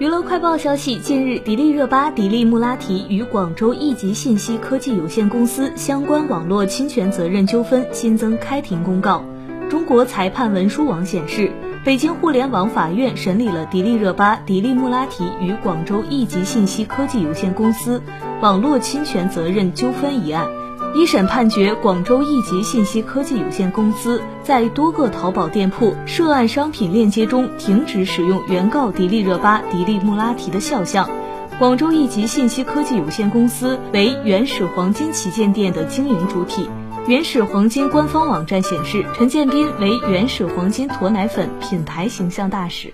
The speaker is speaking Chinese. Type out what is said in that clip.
娱乐快报消息，近日，迪丽热巴迪丽穆拉提与广州亿集信息科技有限公司相关网络侵权责任纠纷新增开庭公告。中国裁判文书网显示，北京互联网法院审理了迪丽热巴迪丽穆拉提与广州亿集信息科技有限公司网络侵权责任纠纷一案。一审判决广州亿集信息科技有限公司在多个淘宝店铺涉案商品链接中停止使用原告迪丽热巴迪丽穆拉提的肖像。广州亿集信息科技有限公司为原始黄金旗舰店的经营主体。原始黄金官方网站显示，陈建斌为原始黄金驼奶粉品牌形象大使。